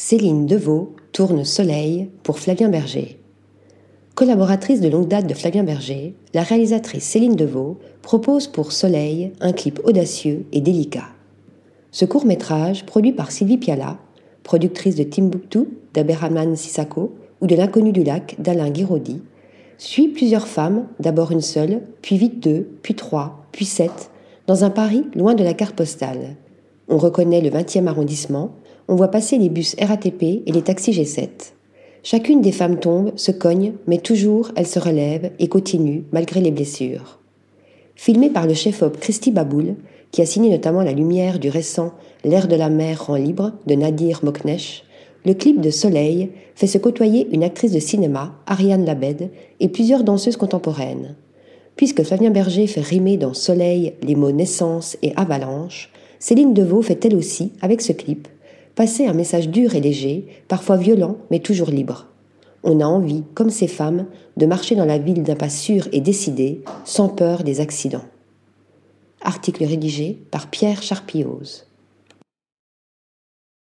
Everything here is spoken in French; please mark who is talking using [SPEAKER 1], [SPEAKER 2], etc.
[SPEAKER 1] Céline Deveau tourne Soleil pour Flavien Berger. Collaboratrice de longue date de Flavien Berger, la réalisatrice Céline Deveau propose pour Soleil un clip audacieux et délicat. Ce court métrage, produit par Sylvie Piala, productrice de Timbuktu d'Aberhaman Sissako ou de L'inconnu du lac d'Alain Guiraudy, suit plusieurs femmes, d'abord une seule, puis vite deux, puis trois, puis sept, dans un Paris loin de la carte postale. On reconnaît le 20e arrondissement, on voit passer les bus RATP et les taxis G7. Chacune des femmes tombe, se cogne, mais toujours elle se relève et continue malgré les blessures. Filmé par le chef-op Christy Baboul, qui a signé notamment la lumière du récent L'air de la mer rend libre de Nadir Moknesh, le clip de Soleil fait se côtoyer une actrice de cinéma, Ariane Labed, et plusieurs danseuses contemporaines. Puisque Flavien Berger fait rimer dans Soleil les mots naissance et avalanche, Céline Deveau fait elle aussi, avec ce clip, passer un message dur et léger, parfois violent, mais toujours libre. On a envie, comme ces femmes, de marcher dans la ville d'un pas sûr et décidé, sans peur des accidents. Article rédigé par Pierre Charpillose.